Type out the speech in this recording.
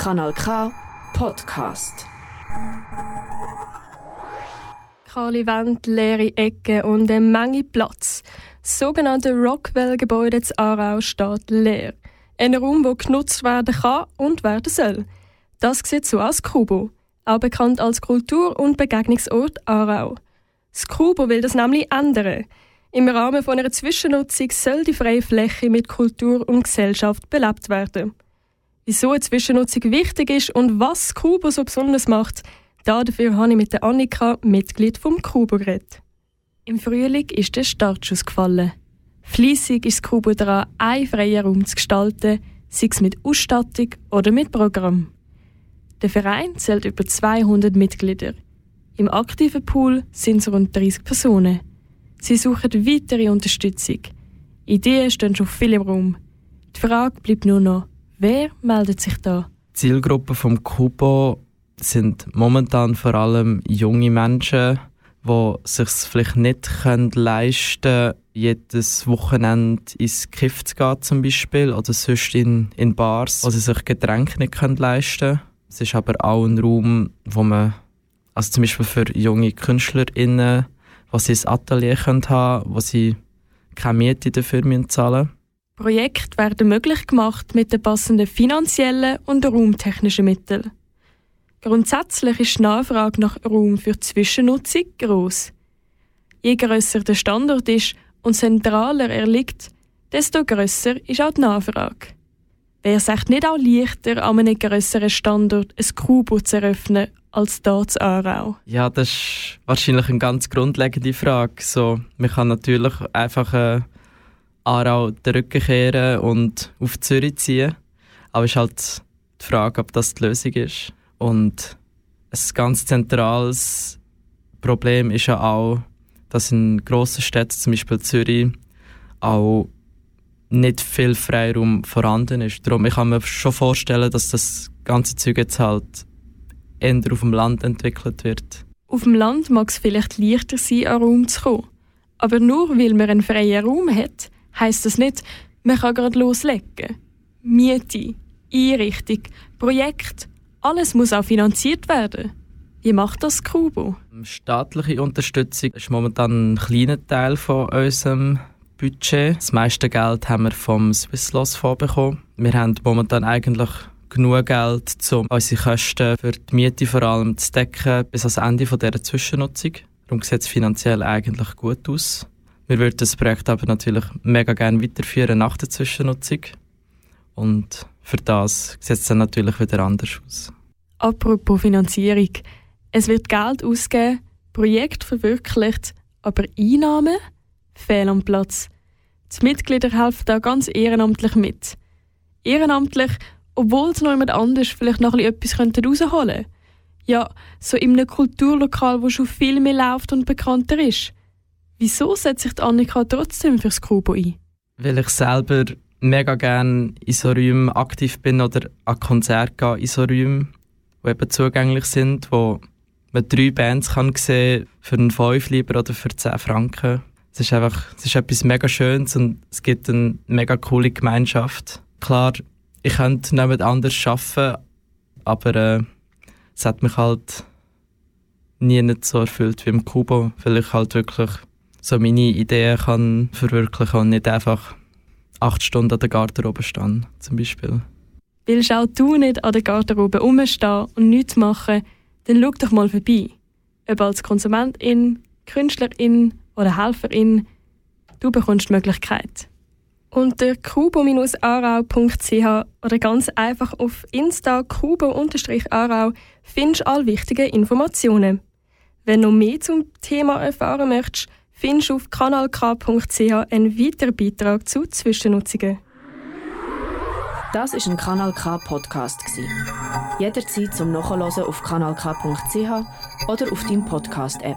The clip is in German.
Kanal K Podcast. Kahle Wände, leere Ecken und eine Menge Platz. Das sogenannte Rockwell-Gebäude zu Aarau steht leer. Ein Raum, der genutzt werden kann und werden soll. Das sieht so aus Kubo, auch bekannt als Kultur- und Begegnungsort Aarau. Das Kubo will das nämlich ändern. Im Rahmen von einer Zwischennutzung soll die freie Fläche mit Kultur und Gesellschaft belebt werden. Wieso eine Zwischennutzung wichtig ist und was Kubo so besonders macht, dafür habe ich mit der Annika, Mitglied vom Kubo, geredet. Im Frühling ist der Startschuss gefallen. Fließig ist Kubo daran, einen freien Raum zu gestalten, sei es mit Ausstattung oder mit Programm. Der Verein zählt über 200 Mitglieder. Im aktiven Pool sind es rund 30 Personen. Sie suchen weitere Unterstützung. Ideen stehen schon viel im Raum. Die Frage bleibt nur noch, wer meldet sich da? Die Zielgruppe vom Kubo sind momentan vor allem junge Menschen, die sich vielleicht nicht können leisten können, jedes Wochenende ins Kiff zu gehen zum Beispiel oder sonst in, in Bars, wo sie sich Getränke nicht können leisten können. Es ist aber auch ein Raum, wo man, also zum Beispiel für junge KünstlerInnen, wo sie ein Atelier können haben wo sie keine Miete dafür zahlen müssen. Projekte werden möglich gemacht mit den passenden finanziellen und raumtechnischen Mitteln. Grundsätzlich ist die Nachfrage nach Raum für Zwischennutzung groß. Je grösser der Standort ist und zentraler er liegt, desto grösser ist auch die Nachfrage. Wäre es echt nicht auch leichter, an einem grösseren Standort ein Kubo zu eröffnen, als hier zu Aarau? Ja, das ist wahrscheinlich eine ganz grundlegende Frage. So, man kann natürlich einfach äh, Aarau den Rücken kehren und auf Zürich ziehen. Aber es ist halt die Frage, ob das die Lösung ist. Und ein ganz zentrales Problem ist ja auch, dass in grossen Städten, zum Beispiel Zürich, auch nicht viel Freiraum vorhanden ist. Darum ich kann mir schon vorstellen, dass das ganze Zeug jetzt halt eher auf dem Land entwickelt wird. Auf dem Land mag es vielleicht leichter sein, an Raum zu kommen. Aber nur weil man einen freien Raum hat, heisst das nicht, man kann gerade loslegen. Miete, Einrichtung, Projekt, alles muss auch finanziert werden. Wie macht das Kubo? Staatliche Unterstützung ist momentan ein kleiner Teil von unserem Budget. Das meiste Geld haben wir vom Swisslos Fonds bekommen. Wir haben momentan eigentlich genug Geld, um unsere Kosten für die Miete vor allem zu decken bis ans Ende dieser Zwischennutzung. Darum sieht es finanziell eigentlich gut aus. Wir würden das Projekt aber natürlich mega gerne weiterführen nach der Zwischennutzung. Und für das sieht es dann natürlich wieder anders aus. Apropos Finanzierung. Es wird Geld ausgegeben, Projekt verwirklicht, aber Einnahmen fehlen am Platz. Die Mitglieder helfen da ganz ehrenamtlich mit. Ehrenamtlich, obwohl sie noch jemand anders vielleicht noch etwas rausholen könnten. Ja, so in einem Kulturlokal, wo schon viel mehr läuft und bekannter ist. Wieso setzt sich Annika trotzdem fürs Kubo ein? Weil ich selber mega gerne in so Räumen aktiv bin oder an Konzerte gehe in so Räumen, die eben zugänglich sind, wo man drei Bands kann sehen für einen 5 lieber oder für 10 Franken. Es ist einfach, es ist etwas mega Schönes und es gibt eine mega coole Gemeinschaft. Klar, ich könnte nicht anders arbeiten, aber äh, es hat mich halt nie nicht so erfüllt wie im Kubo, weil ich halt wirklich so meine Ideen kann verwirklichen und nicht einfach acht Stunden an der Garderobe stehen, zum Beispiel. Willst auch du nicht an der Garderobe rumstehen und nichts machen, dann schau doch mal vorbei. Ob als Konsumentin, Künstlerin oder Helferin, du bekommst die Möglichkeit. Unter kubo-arau.ch oder ganz einfach auf Insta kubo-arau findest du alle wichtigen Informationen. Wenn du noch mehr zum Thema erfahren möchtest, findest du auf kanalk.ch einen weiteren Beitrag zu Zwischennutzungen. Das ist ein Kanal K Podcast Jederzeit zum Nachhören auf kanalk.ch oder auf deinem Podcast App.